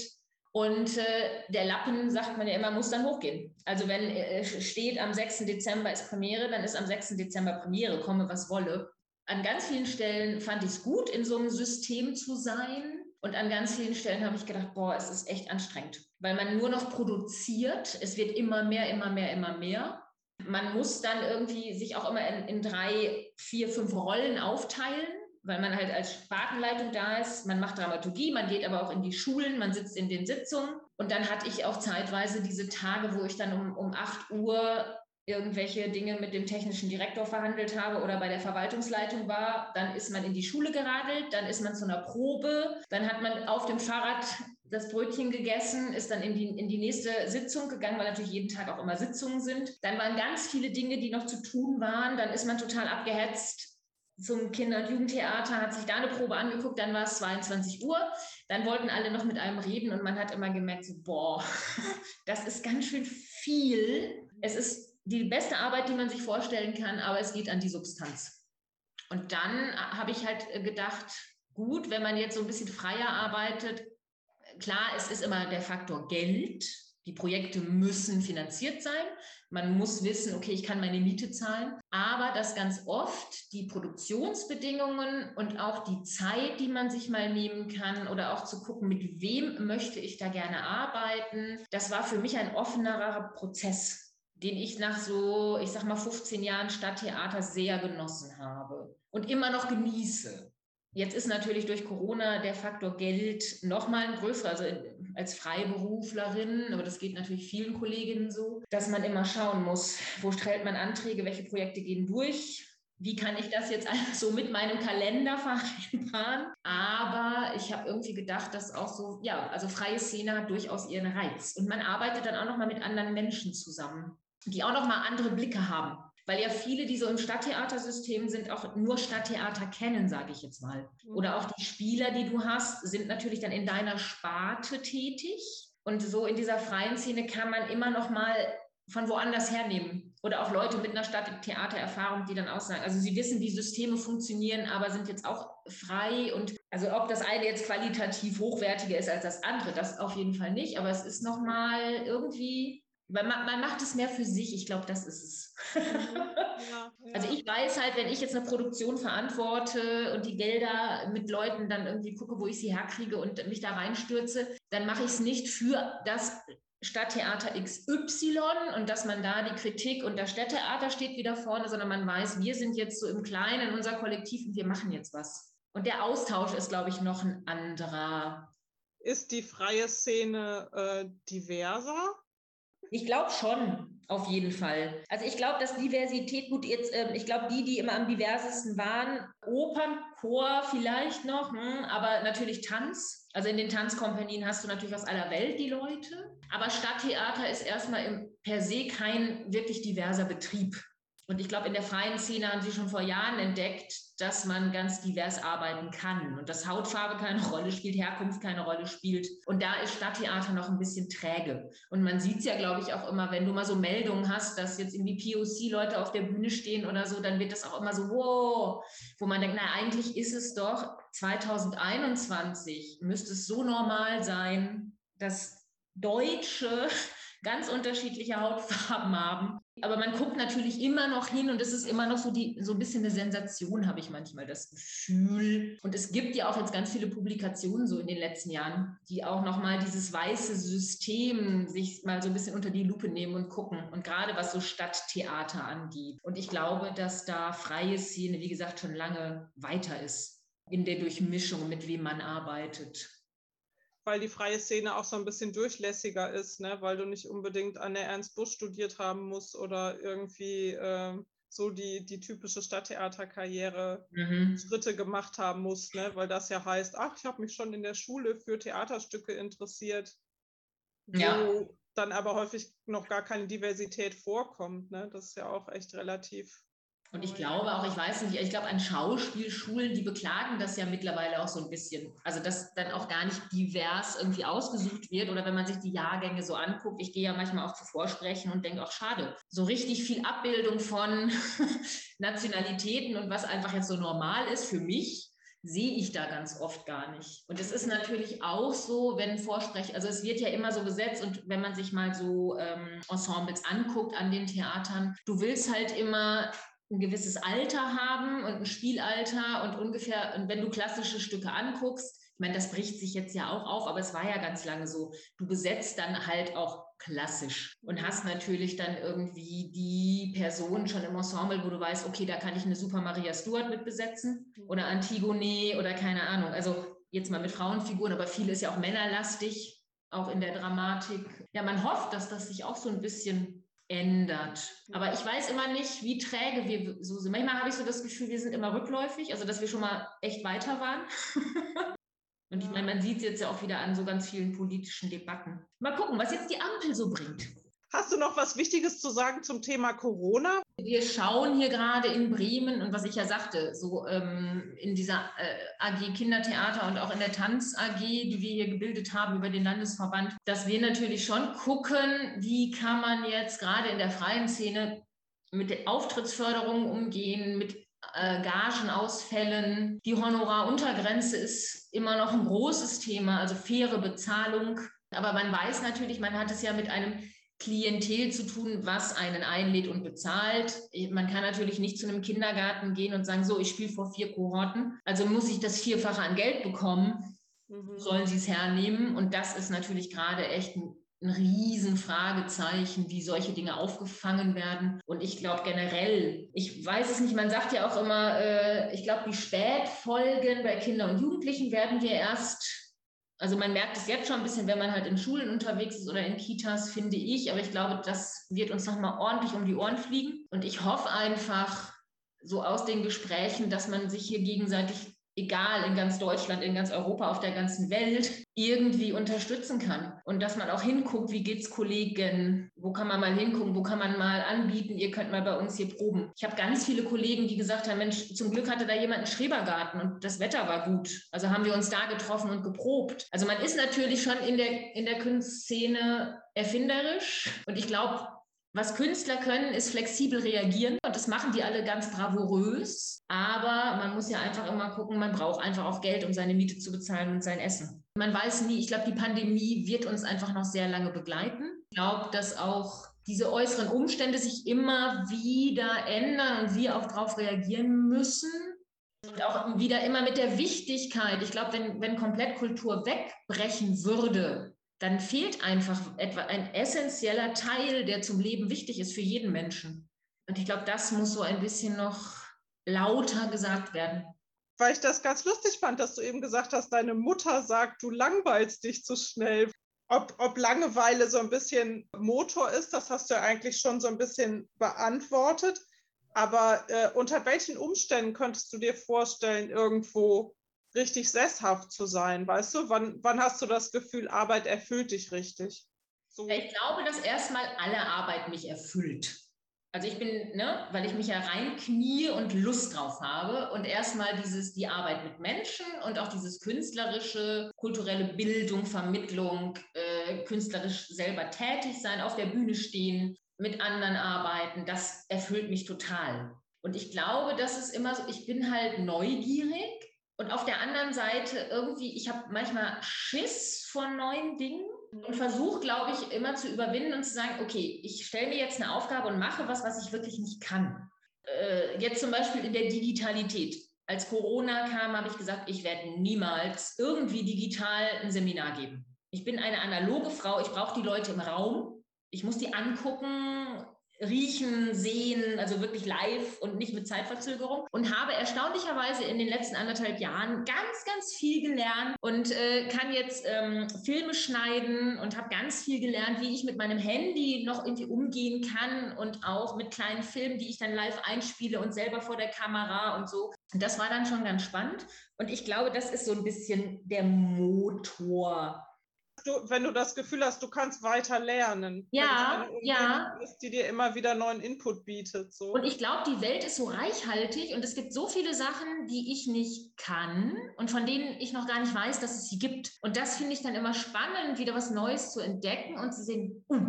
Und äh, der Lappen, sagt man ja immer, muss dann hochgehen. Also wenn äh, steht, am 6. Dezember ist Premiere, dann ist am 6. Dezember Premiere, komme was wolle. An ganz vielen Stellen fand ich es gut, in so einem System zu sein. Und an ganz vielen Stellen habe ich gedacht, boah, es ist echt anstrengend, weil man nur noch produziert. Es wird immer mehr, immer mehr, immer mehr. Man muss dann irgendwie sich auch immer in, in drei, vier, fünf Rollen aufteilen weil man halt als Spartenleitung da ist. Man macht Dramaturgie, man geht aber auch in die Schulen, man sitzt in den Sitzungen. Und dann hatte ich auch zeitweise diese Tage, wo ich dann um, um 8 Uhr irgendwelche Dinge mit dem technischen Direktor verhandelt habe oder bei der Verwaltungsleitung war, dann ist man in die Schule geradelt, dann ist man zu einer Probe, dann hat man auf dem Fahrrad das Brötchen gegessen, ist dann in die, in die nächste Sitzung gegangen, weil natürlich jeden Tag auch immer Sitzungen sind. Dann waren ganz viele Dinge, die noch zu tun waren. Dann ist man total abgehetzt zum Kinder- und Jugendtheater, hat sich da eine Probe angeguckt, dann war es 22 Uhr, dann wollten alle noch mit einem reden und man hat immer gemerkt, so, boah, das ist ganz schön viel. Es ist die beste Arbeit, die man sich vorstellen kann, aber es geht an die Substanz. Und dann habe ich halt gedacht, gut, wenn man jetzt so ein bisschen freier arbeitet, klar, es ist immer der Faktor Geld. Die Projekte müssen finanziert sein. Man muss wissen, okay, ich kann meine Miete zahlen, aber dass ganz oft die Produktionsbedingungen und auch die Zeit, die man sich mal nehmen kann oder auch zu gucken, mit wem möchte ich da gerne arbeiten, das war für mich ein offenerer Prozess, den ich nach so, ich sag mal, 15 Jahren Stadttheater sehr genossen habe und immer noch genieße. Jetzt ist natürlich durch Corona der Faktor Geld nochmal ein größerer. Also als Freiberuflerin, aber das geht natürlich vielen Kolleginnen so, dass man immer schauen muss, wo stellt man Anträge, welche Projekte gehen durch, wie kann ich das jetzt so mit meinem Kalender vereinbaren? Aber ich habe irgendwie gedacht, dass auch so, ja, also freie Szene hat durchaus ihren Reiz. Und man arbeitet dann auch nochmal mit anderen Menschen zusammen, die auch nochmal andere Blicke haben weil ja viele, die so im Stadttheatersystem sind, auch nur Stadttheater kennen, sage ich jetzt mal. Mhm. Oder auch die Spieler, die du hast, sind natürlich dann in deiner Sparte tätig. Und so in dieser freien Szene kann man immer noch mal von woanders hernehmen. Oder auch Leute mit einer Stadttheatererfahrung, die dann auch sagen, also sie wissen, die Systeme funktionieren, aber sind jetzt auch frei. Und also ob das eine jetzt qualitativ hochwertiger ist als das andere, das auf jeden Fall nicht. Aber es ist noch mal irgendwie man, man macht es mehr für sich, ich glaube, das ist es. Ja, ja. Also ich weiß halt, wenn ich jetzt eine Produktion verantworte und die Gelder mit Leuten dann irgendwie gucke, wo ich sie herkriege und mich da reinstürze, dann mache ich es nicht für das Stadttheater XY und dass man da die Kritik und das Städtetheater steht wieder vorne, sondern man weiß, wir sind jetzt so im Kleinen, unser Kollektiv und wir machen jetzt was. Und der Austausch ist, glaube ich, noch ein anderer. Ist die freie Szene äh, diverser? Ich glaube schon, auf jeden Fall. Also ich glaube, dass Diversität, gut, jetzt, äh, ich glaube, die, die immer am diversesten waren, Opernchor vielleicht noch, hm, aber natürlich Tanz. Also in den Tanzkompanien hast du natürlich aus aller Welt die Leute. Aber Stadttheater ist erstmal im, per se kein wirklich diverser Betrieb. Und ich glaube, in der freien Szene haben sie schon vor Jahren entdeckt, dass man ganz divers arbeiten kann und dass Hautfarbe keine Rolle spielt, Herkunft keine Rolle spielt. Und da ist Stadttheater noch ein bisschen träge. Und man sieht es ja, glaube ich, auch immer, wenn du mal so Meldungen hast, dass jetzt irgendwie POC-Leute auf der Bühne stehen oder so, dann wird das auch immer so, wow, wo man denkt, na, eigentlich ist es doch 2021, müsste es so normal sein, dass Deutsche ganz unterschiedliche Hautfarben haben. Aber man guckt natürlich immer noch hin und es ist immer noch so, die, so ein bisschen eine Sensation, habe ich manchmal das Gefühl. Und es gibt ja auch jetzt ganz viele Publikationen so in den letzten Jahren, die auch nochmal dieses weiße System sich mal so ein bisschen unter die Lupe nehmen und gucken. Und gerade was so Stadttheater angeht. Und ich glaube, dass da freie Szene, wie gesagt, schon lange weiter ist in der Durchmischung, mit wem man arbeitet weil die freie Szene auch so ein bisschen durchlässiger ist, ne? weil du nicht unbedingt an der Ernst Busch studiert haben musst oder irgendwie äh, so die, die typische Stadttheaterkarriere mhm. Schritte gemacht haben musst, ne? weil das ja heißt, ach, ich habe mich schon in der Schule für Theaterstücke interessiert, ja. wo dann aber häufig noch gar keine Diversität vorkommt. Ne? Das ist ja auch echt relativ und ich glaube auch, ich weiß nicht, ich glaube an Schauspielschulen, die beklagen das ja mittlerweile auch so ein bisschen. Also dass dann auch gar nicht divers irgendwie ausgesucht wird oder wenn man sich die Jahrgänge so anguckt. Ich gehe ja manchmal auch zu Vorsprechen und denke auch, schade, so richtig viel Abbildung von Nationalitäten und was einfach jetzt so normal ist für mich, sehe ich da ganz oft gar nicht. Und es ist natürlich auch so, wenn Vorsprech, also es wird ja immer so besetzt und wenn man sich mal so ähm, Ensembles anguckt an den Theatern, du willst halt immer ein gewisses Alter haben und ein Spielalter und ungefähr, und wenn du klassische Stücke anguckst, ich meine, das bricht sich jetzt ja auch auf, aber es war ja ganz lange so, du besetzt dann halt auch klassisch und hast natürlich dann irgendwie die Person schon im Ensemble, wo du weißt, okay, da kann ich eine Super Maria Stuart mit besetzen oder Antigone oder keine Ahnung. Also jetzt mal mit Frauenfiguren, aber viel ist ja auch männerlastig, auch in der Dramatik. Ja, man hofft, dass das sich auch so ein bisschen ändert. Aber ich weiß immer nicht, wie träge wir so sind. Manchmal habe ich so das Gefühl, wir sind immer rückläufig, also dass wir schon mal echt weiter waren. Und ich meine, man sieht es jetzt ja auch wieder an so ganz vielen politischen Debatten. Mal gucken, was jetzt die Ampel so bringt. Hast du noch was Wichtiges zu sagen zum Thema Corona? Wir schauen hier gerade in Bremen und was ich ja sagte, so ähm, in dieser äh, AG Kindertheater und auch in der Tanz AG, die wir hier gebildet haben über den Landesverband, dass wir natürlich schon gucken, wie kann man jetzt gerade in der freien Szene mit der Auftrittsförderung umgehen, mit äh, Gagenausfällen. Die Honoraruntergrenze ist immer noch ein großes Thema, also faire Bezahlung. Aber man weiß natürlich, man hat es ja mit einem Klientel zu tun, was einen einlädt und bezahlt. Man kann natürlich nicht zu einem Kindergarten gehen und sagen, so, ich spiele vor vier Kohorten, also muss ich das Vierfache an Geld bekommen, mhm. sollen sie es hernehmen. Und das ist natürlich gerade echt ein, ein Riesenfragezeichen, wie solche Dinge aufgefangen werden. Und ich glaube generell, ich weiß es nicht, man sagt ja auch immer, äh, ich glaube, die Spätfolgen bei Kindern und Jugendlichen werden wir erst also man merkt es jetzt schon ein bisschen, wenn man halt in Schulen unterwegs ist oder in Kitas, finde ich. Aber ich glaube, das wird uns nochmal ordentlich um die Ohren fliegen. Und ich hoffe einfach so aus den Gesprächen, dass man sich hier gegenseitig egal in ganz Deutschland, in ganz Europa, auf der ganzen Welt irgendwie unterstützen kann. Und dass man auch hinguckt, wie geht's Kollegen, wo kann man mal hingucken, wo kann man mal anbieten, ihr könnt mal bei uns hier proben. Ich habe ganz viele Kollegen, die gesagt haben, Mensch, zum Glück hatte da jemand einen Schrebergarten und das Wetter war gut. Also haben wir uns da getroffen und geprobt. Also man ist natürlich schon in der, in der Kunstszene erfinderisch und ich glaube, was Künstler können, ist flexibel reagieren und das machen die alle ganz bravourös. Aber man muss ja einfach immer gucken, man braucht einfach auch Geld, um seine Miete zu bezahlen und sein Essen. Man weiß nie, ich glaube, die Pandemie wird uns einfach noch sehr lange begleiten. Ich glaube, dass auch diese äußeren Umstände sich immer wieder ändern und wir auch darauf reagieren müssen. Und auch wieder immer mit der Wichtigkeit. Ich glaube, wenn, wenn komplett Kultur wegbrechen würde, dann fehlt einfach etwa ein essentieller Teil, der zum Leben wichtig ist für jeden Menschen. Und ich glaube, das muss so ein bisschen noch lauter gesagt werden. Weil ich das ganz lustig fand, dass du eben gesagt hast, deine Mutter sagt, du langweilst dich zu schnell. Ob, ob Langeweile so ein bisschen Motor ist, das hast du ja eigentlich schon so ein bisschen beantwortet. Aber äh, unter welchen Umständen könntest du dir vorstellen, irgendwo richtig sesshaft zu sein, weißt du? Wann, wann hast du das Gefühl, Arbeit erfüllt dich richtig? So. Ich glaube, dass erstmal alle Arbeit mich erfüllt. Also ich bin, ne, weil ich mich ja reinknie und Lust drauf habe und erstmal dieses, die Arbeit mit Menschen und auch dieses künstlerische, kulturelle Bildung, Vermittlung, äh, künstlerisch selber tätig sein, auf der Bühne stehen, mit anderen arbeiten, das erfüllt mich total. Und ich glaube, das ist immer so, ich bin halt neugierig und auf der anderen Seite irgendwie, ich habe manchmal Schiss von neuen Dingen. Und versuche, glaube ich, immer zu überwinden und zu sagen, okay, ich stelle mir jetzt eine Aufgabe und mache was, was ich wirklich nicht kann. Äh, jetzt zum Beispiel in der Digitalität. Als Corona kam, habe ich gesagt, ich werde niemals irgendwie digital ein Seminar geben. Ich bin eine analoge Frau, ich brauche die Leute im Raum. Ich muss die angucken, riechen, sehen, also wirklich live und nicht mit Zeitverzögerung. Und habe erstaunlicherweise in den letzten anderthalb Jahren ganz, ganz viel gelernt und äh, kann jetzt ähm, Filme schneiden und habe ganz viel gelernt, wie ich mit meinem Handy noch irgendwie umgehen kann und auch mit kleinen Filmen, die ich dann live einspiele und selber vor der Kamera und so. Das war dann schon ganz spannend. Und ich glaube, das ist so ein bisschen der Motor du, wenn du das Gefühl hast, du kannst weiter lernen. Ja, ja. Ist, die dir immer wieder neuen Input bietet. So. Und ich glaube, die Welt ist so reichhaltig und es gibt so viele Sachen, die ich nicht kann und von denen ich noch gar nicht weiß, dass es sie gibt. Und das finde ich dann immer spannend, wieder was Neues zu entdecken und zu sehen, uh,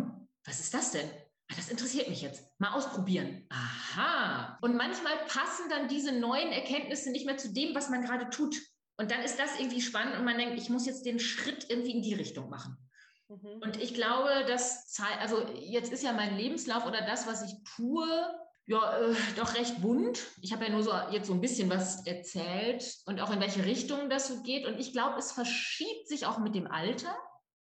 was ist das denn? Ah, das interessiert mich jetzt. Mal ausprobieren. Aha. Und manchmal passen dann diese neuen Erkenntnisse nicht mehr zu dem, was man gerade tut. Und dann ist das irgendwie spannend und man denkt, ich muss jetzt den Schritt irgendwie in die Richtung machen. Mhm. Und ich glaube, das zeigt, also jetzt ist ja mein Lebenslauf oder das, was ich tue, ja, äh, doch recht bunt. Ich habe ja nur so jetzt so ein bisschen was erzählt und auch in welche Richtung das so geht. Und ich glaube, es verschiebt sich auch mit dem Alter.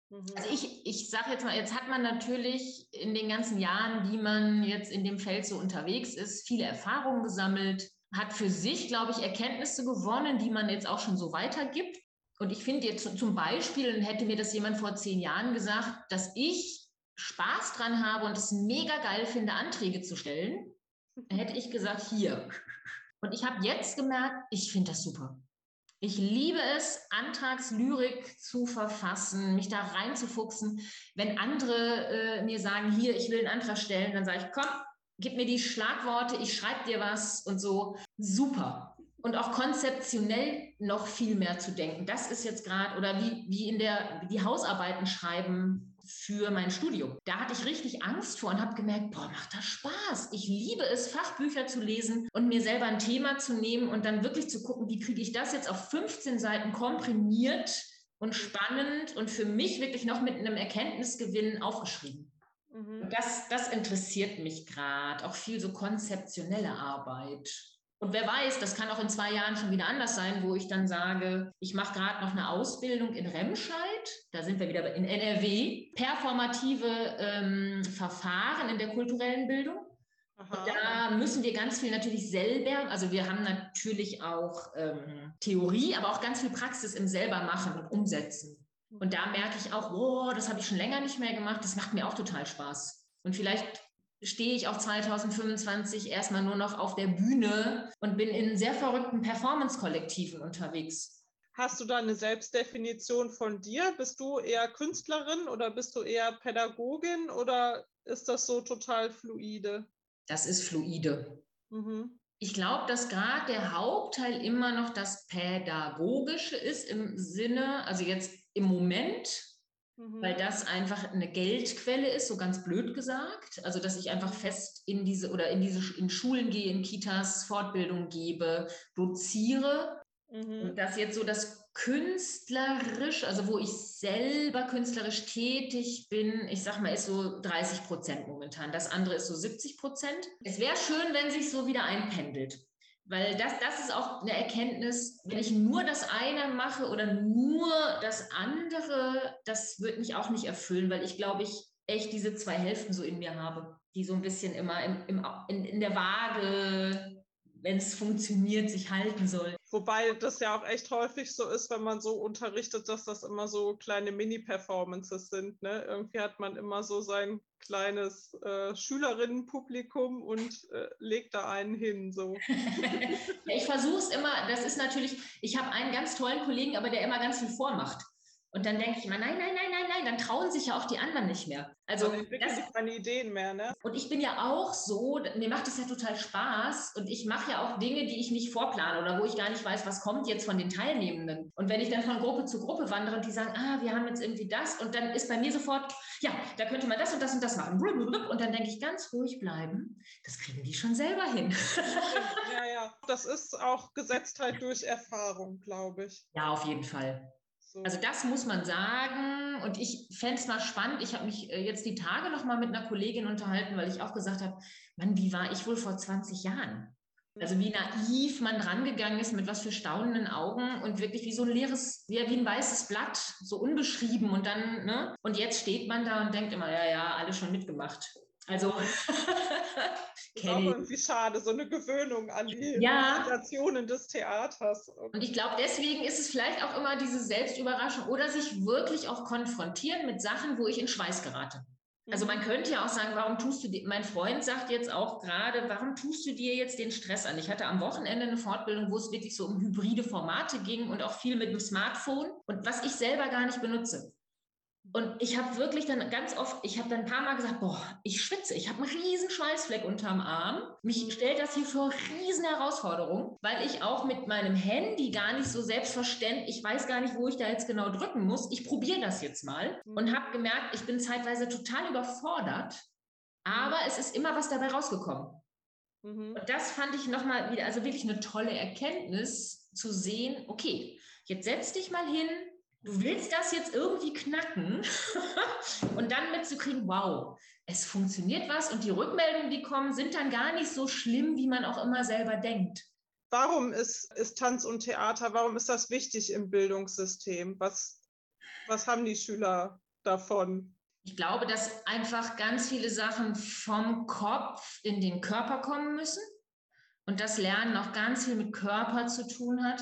Mhm. Also ich, ich sage jetzt mal, jetzt hat man natürlich in den ganzen Jahren, die man jetzt in dem Feld so unterwegs ist, viele Erfahrungen gesammelt hat für sich, glaube ich, Erkenntnisse gewonnen, die man jetzt auch schon so weitergibt. Und ich finde jetzt zum Beispiel, hätte mir das jemand vor zehn Jahren gesagt, dass ich Spaß dran habe und es mega geil finde, Anträge zu stellen, dann hätte ich gesagt, hier. Und ich habe jetzt gemerkt, ich finde das super. Ich liebe es, Antragslyrik zu verfassen, mich da reinzufuchsen. Wenn andere äh, mir sagen, hier, ich will einen Antrag stellen, dann sage ich, komm, gib mir die Schlagworte, ich schreibe dir was und so. Super. Und auch konzeptionell noch viel mehr zu denken. Das ist jetzt gerade, oder wie, wie in der, die Hausarbeiten schreiben für mein Studium. Da hatte ich richtig Angst vor und habe gemerkt, boah, macht das Spaß. Ich liebe es, Fachbücher zu lesen und mir selber ein Thema zu nehmen und dann wirklich zu gucken, wie kriege ich das jetzt auf 15 Seiten komprimiert und spannend und für mich wirklich noch mit einem Erkenntnisgewinn aufgeschrieben. Mhm. Das, das interessiert mich gerade, auch viel so konzeptionelle Arbeit. Und wer weiß, das kann auch in zwei Jahren schon wieder anders sein, wo ich dann sage, ich mache gerade noch eine Ausbildung in Remscheid, da sind wir wieder in NRW, performative ähm, Verfahren in der kulturellen Bildung. Da müssen wir ganz viel natürlich selber, also wir haben natürlich auch ähm, Theorie, aber auch ganz viel Praxis im selber machen und umsetzen. Und da merke ich auch, oh, das habe ich schon länger nicht mehr gemacht. Das macht mir auch total Spaß. Und vielleicht stehe ich auch 2025 erstmal nur noch auf der Bühne und bin in sehr verrückten Performance-Kollektiven unterwegs. Hast du da eine Selbstdefinition von dir? Bist du eher Künstlerin oder bist du eher Pädagogin oder ist das so total fluide? Das ist fluide. Mhm. Ich glaube, dass gerade der Hauptteil immer noch das Pädagogische ist im Sinne, also jetzt im Moment, mhm. weil das einfach eine Geldquelle ist, so ganz blöd gesagt. Also, dass ich einfach fest in diese oder in diese in Schulen gehe, in Kitas Fortbildung gebe, doziere. Mhm. Und das jetzt so das künstlerisch, also wo ich selber künstlerisch tätig bin, ich sag mal, ist so 30 Prozent momentan. Das andere ist so 70 Prozent. Es wäre schön, wenn sich so wieder einpendelt. Weil das, das ist auch eine Erkenntnis, wenn ich nur das eine mache oder nur das andere, das wird mich auch nicht erfüllen, weil ich glaube, ich echt diese zwei Hälften so in mir habe, die so ein bisschen immer im, im, in, in der Waage wenn es funktioniert, sich halten soll. Wobei das ja auch echt häufig so ist, wenn man so unterrichtet, dass das immer so kleine Mini-Performances sind. Ne? Irgendwie hat man immer so sein kleines äh, Schülerinnenpublikum und äh, legt da einen hin. So. ich versuche es immer, das ist natürlich, ich habe einen ganz tollen Kollegen, aber der immer ganz viel vormacht. Und dann denke ich immer, nein, nein, nein, nein, nein, dann trauen sich ja auch die anderen nicht mehr. Also dann entwickeln keine Ideen mehr, ne? Und ich bin ja auch so, mir macht es ja total Spaß und ich mache ja auch Dinge, die ich nicht vorplane oder wo ich gar nicht weiß, was kommt jetzt von den Teilnehmenden. Und wenn ich dann von Gruppe zu Gruppe wandere und die sagen, ah, wir haben jetzt irgendwie das und dann ist bei mir sofort, ja, da könnte man das und das und das machen. Und dann denke ich, ganz ruhig bleiben, das kriegen die schon selber hin. ja, ja, das ist auch Gesetztheit durch Erfahrung, glaube ich. Ja, auf jeden Fall. So. Also das muss man sagen. Und ich fände es mal spannend. Ich habe mich äh, jetzt die Tage noch mal mit einer Kollegin unterhalten, weil ich auch gesagt habe, Mann, wie war ich wohl vor 20 Jahren? Also wie naiv man rangegangen ist, mit was für staunenden Augen und wirklich wie so ein leeres, wie, wie ein weißes Blatt, so unbeschrieben und dann, ne? Und jetzt steht man da und denkt immer, ja, ja, alles schon mitgemacht. Also ist auch irgendwie schade, so eine Gewöhnung an die ja. Situationen des Theaters. Und ich glaube, deswegen ist es vielleicht auch immer diese Selbstüberraschung oder sich wirklich auch konfrontieren mit Sachen, wo ich in Schweiß gerate. Also man mhm. könnte ja auch sagen, warum tust du dir, mein Freund sagt jetzt auch gerade, warum tust du dir jetzt den Stress an? Ich hatte am Wochenende eine Fortbildung, wo es wirklich so um hybride Formate ging und auch viel mit dem Smartphone und was ich selber gar nicht benutze. Und ich habe wirklich dann ganz oft, ich habe dann ein paar Mal gesagt, boah, ich schwitze, ich habe einen riesen Schweißfleck unterm Arm. Mich mhm. stellt das hier vor riesen Herausforderungen, weil ich auch mit meinem Handy gar nicht so selbstverständlich, ich weiß gar nicht, wo ich da jetzt genau drücken muss. Ich probiere das jetzt mal mhm. und habe gemerkt, ich bin zeitweise total überfordert, aber es ist immer was dabei rausgekommen. Mhm. Und das fand ich nochmal wieder, also wirklich eine tolle Erkenntnis zu sehen, okay, jetzt setz dich mal hin, du willst das jetzt irgendwie knacken und dann mitzukriegen, wow, es funktioniert was und die Rückmeldungen, die kommen, sind dann gar nicht so schlimm, wie man auch immer selber denkt. Warum ist, ist Tanz und Theater, warum ist das wichtig im Bildungssystem? Was, was haben die Schüler davon? Ich glaube, dass einfach ganz viele Sachen vom Kopf in den Körper kommen müssen und das Lernen auch ganz viel mit Körper zu tun hat.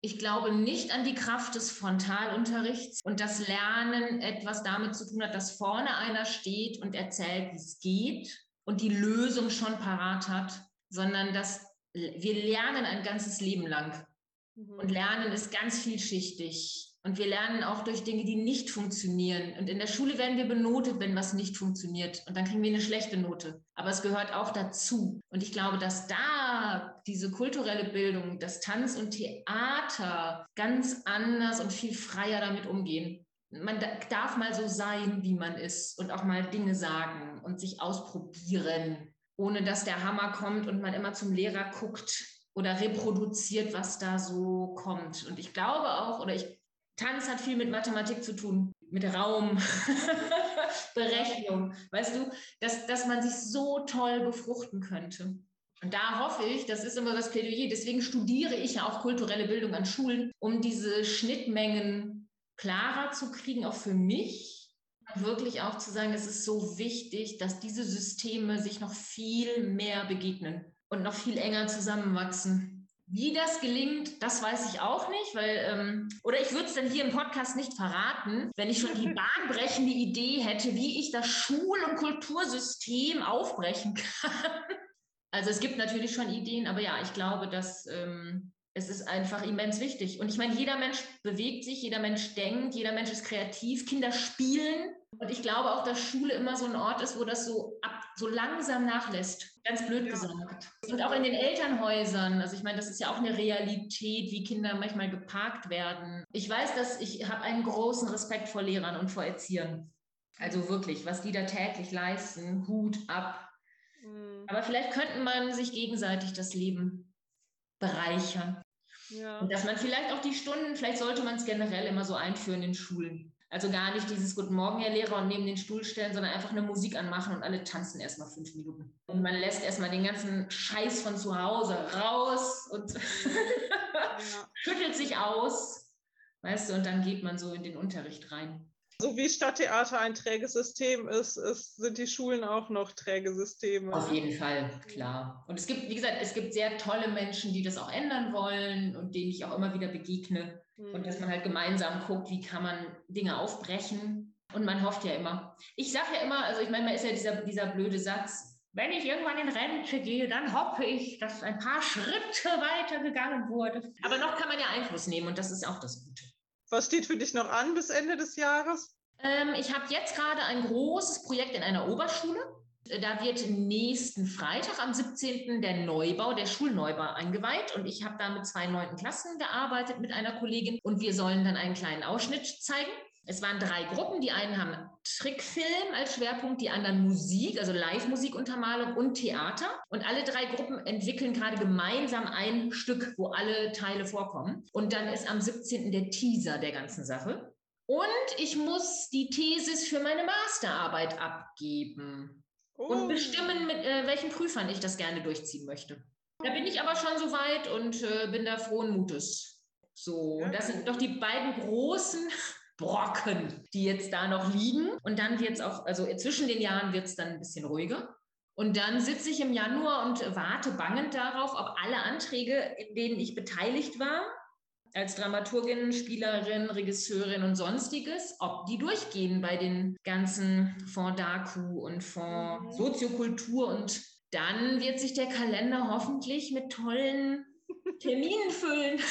Ich glaube nicht an die Kraft des Frontalunterrichts und das Lernen etwas damit zu tun hat, dass vorne einer steht und erzählt, wie es geht und die Lösung schon parat hat, sondern dass wir lernen ein ganzes Leben lang. Mhm. Und Lernen ist ganz vielschichtig. Und wir lernen auch durch Dinge, die nicht funktionieren. Und in der Schule werden wir benotet, wenn was nicht funktioniert. Und dann kriegen wir eine schlechte Note. Aber es gehört auch dazu. Und ich glaube, dass da diese kulturelle Bildung, das Tanz und Theater ganz anders und viel freier damit umgehen. Man darf mal so sein, wie man ist und auch mal Dinge sagen und sich ausprobieren, ohne dass der Hammer kommt und man immer zum Lehrer guckt oder reproduziert, was da so kommt. Und ich glaube auch, oder ich Tanz hat viel mit Mathematik zu tun, mit Raum, Berechnung. Weißt du, dass, dass man sich so toll befruchten könnte. Und da hoffe ich, das ist immer das Plädoyer, deswegen studiere ich ja auch kulturelle Bildung an Schulen, um diese Schnittmengen klarer zu kriegen, auch für mich. Und wirklich auch zu sagen, es ist so wichtig, dass diese Systeme sich noch viel mehr begegnen und noch viel enger zusammenwachsen. Wie das gelingt, das weiß ich auch nicht, weil, ähm, oder ich würde es dann hier im Podcast nicht verraten, wenn ich schon die bahnbrechende Idee hätte, wie ich das Schul- und Kultursystem aufbrechen kann. Also es gibt natürlich schon Ideen, aber ja, ich glaube, dass ähm, es ist einfach immens wichtig. Und ich meine, jeder Mensch bewegt sich, jeder Mensch denkt, jeder Mensch ist kreativ, Kinder spielen. Und ich glaube auch, dass Schule immer so ein Ort ist, wo das so ab, so langsam nachlässt. Ganz blöd ja. gesagt. Und auch in den Elternhäusern. Also ich meine, das ist ja auch eine Realität, wie Kinder manchmal geparkt werden. Ich weiß, dass ich habe einen großen Respekt vor Lehrern und vor Erziehern. Also wirklich, was die da täglich leisten, Hut ab. Mhm. Aber vielleicht könnte man sich gegenseitig das Leben bereichern. Ja. Und dass man vielleicht auch die Stunden, vielleicht sollte man es generell immer so einführen in Schulen. Also gar nicht dieses Guten Morgen, Herr Lehrer, und neben den Stuhl stellen, sondern einfach eine Musik anmachen und alle tanzen erstmal fünf Minuten. Und man lässt erstmal den ganzen Scheiß von zu Hause raus und ja. schüttelt sich aus, weißt du, und dann geht man so in den Unterricht rein. So wie Stadttheater ein träges System ist, ist, sind die Schulen auch noch träge Systeme. Auf jeden Fall, klar. Und es gibt, wie gesagt, es gibt sehr tolle Menschen, die das auch ändern wollen und denen ich auch immer wieder begegne. Mhm. Und dass man halt gemeinsam guckt, wie kann man Dinge aufbrechen. Und man hofft ja immer. Ich sage ja immer, also ich meine, man ist ja dieser, dieser blöde Satz, wenn ich irgendwann in Rente gehe, dann hoffe ich, dass ein paar Schritte weiter gegangen wurde. Aber noch kann man ja Einfluss nehmen und das ist auch das Gute. Was steht für dich noch an bis Ende des Jahres? Ähm, ich habe jetzt gerade ein großes Projekt in einer Oberschule. Da wird nächsten Freitag am 17. der Neubau, der Schulneubau eingeweiht. Und ich habe da mit zwei neunten Klassen gearbeitet mit einer Kollegin. Und wir sollen dann einen kleinen Ausschnitt zeigen. Es waren drei Gruppen. Die einen haben Trickfilm als Schwerpunkt, die anderen Musik, also Live-Musikuntermalung und Theater. Und alle drei Gruppen entwickeln gerade gemeinsam ein Stück, wo alle Teile vorkommen. Und dann ist am 17. der Teaser der ganzen Sache. Und ich muss die Thesis für meine Masterarbeit abgeben oh. und bestimmen, mit äh, welchen Prüfern ich das gerne durchziehen möchte. Da bin ich aber schon so weit und äh, bin da frohen Mutes. So, das sind doch die beiden großen Brocken, die jetzt da noch liegen. Und dann wird es auch, also zwischen den Jahren wird es dann ein bisschen ruhiger. Und dann sitze ich im Januar und warte bangend darauf, ob alle Anträge, in denen ich beteiligt war, als Dramaturgin, Spielerin, Regisseurin und sonstiges, ob die durchgehen bei den ganzen Fonds DAKU und Fonds mhm. Soziokultur. Und dann wird sich der Kalender hoffentlich mit tollen Terminen füllen.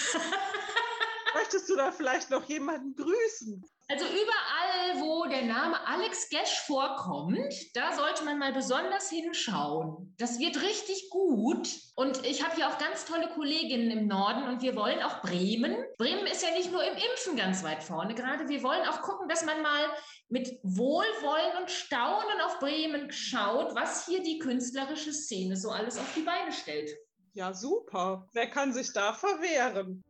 Möchtest du da vielleicht noch jemanden grüßen? Also überall, wo der Name Alex Gesch vorkommt, da sollte man mal besonders hinschauen. Das wird richtig gut. Und ich habe hier auch ganz tolle Kolleginnen im Norden und wir wollen auch Bremen. Bremen ist ja nicht nur im Impfen ganz weit vorne gerade. Wir wollen auch gucken, dass man mal mit Wohlwollen und Staunen auf Bremen schaut, was hier die künstlerische Szene so alles auf die Beine stellt. Ja, super. Wer kann sich da verwehren?